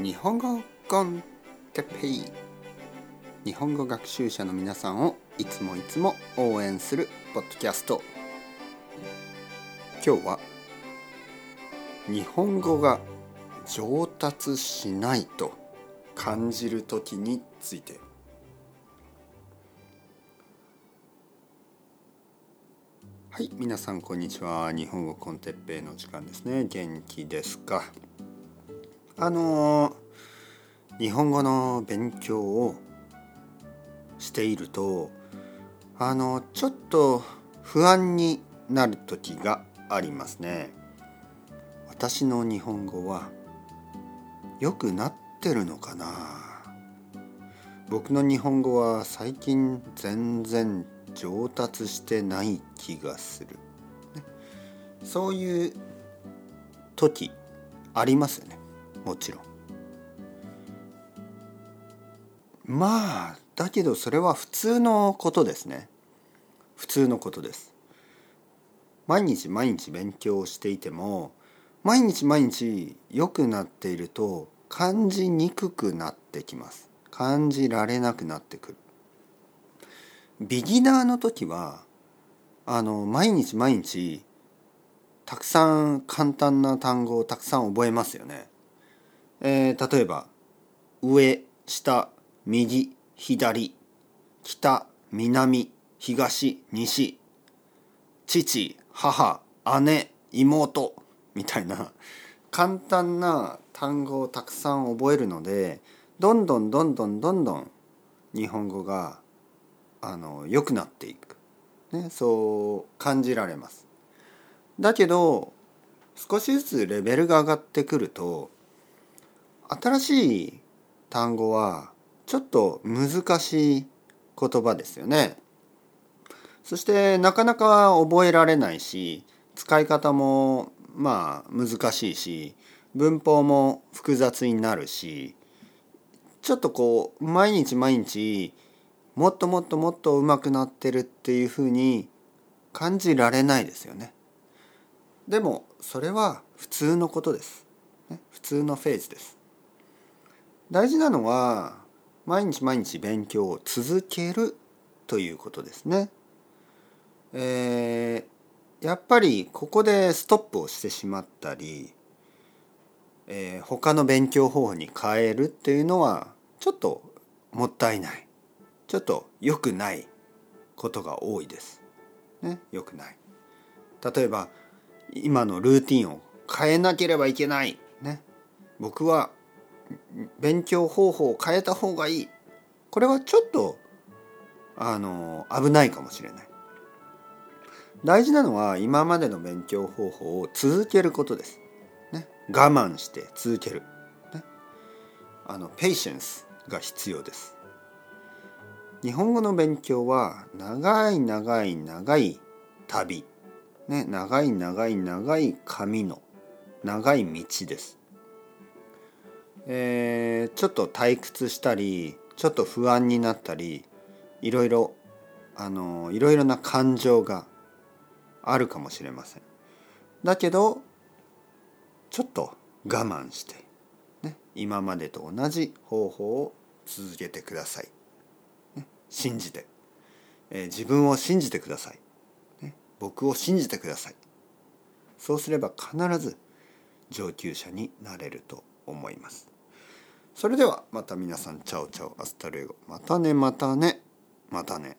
日本語コンテッペイ。日本語学習者の皆さんをいつもいつも応援するポッドキャスト。今日は日本語が上達しないと感じる時について。はい皆さんこんにちは。日本語コンテッペイの時間ですね。元気ですか？あの日本語の勉強をしているとあのちょっと不安になる時がありますね。私の日本語は良くなってるのかな僕の日本語は最近全然上達してない気がする。そういう時ありますよね。もちろん。まあだけどそれは普通のことですね。普通のことです。毎日毎日勉強していても毎日毎日良くなっていると感じにくくなってきます。感じられなくなってくる。ビギナーの時はあの毎日毎日たくさん簡単な単語をたくさん覚えますよね。えー、例えば上下右左北南東西父母姉妹みたいな簡単な単語をたくさん覚えるのでどんどんどんどんどんどん日本語があの良くなっていく、ね、そう感じられます。だけど少しずつレベルが上がってくると新しい単語はちょっと難しい言葉ですよね。そしてなかなか覚えられないし使い方もまあ難しいし文法も複雑になるしちょっとこう毎日毎日もっともっともっと上手くなってるっていうふうに感じられないですよね。でもそれは普通のことです。普通のフェーズです。大事なのは毎日毎日勉強を続けるということですね。えー、やっぱりここでストップをしてしまったり、えー、他の勉強方法に変えるっていうのはちょっともったいないちょっと良くないことが多いです。ね、良くない。例えば今のルーティンを変えなければいけない。ね、僕は勉強方法を変えた方がいい。これはちょっとあの危ないかもしれない。大事なのは今までの勉強方法を続けることです、ね、我慢して続ける、ね、あのペイシェンスが必要です。日本語の勉強は長い長い長い旅、ね、長い長い長い紙の長い道です。えー、ちょっと退屈したりちょっと不安になったりいろいろあのいろいろな感情があるかもしれません。だけどちょっと我慢して、ね、今までと同じ方法を続けてください。ね、信じて、えー、自分を信じてください、ね。僕を信じてください。そうすれば必ず上級者になれると思います。それではまた皆さんチャオチャオアスタルエゴまたねまたねまたね。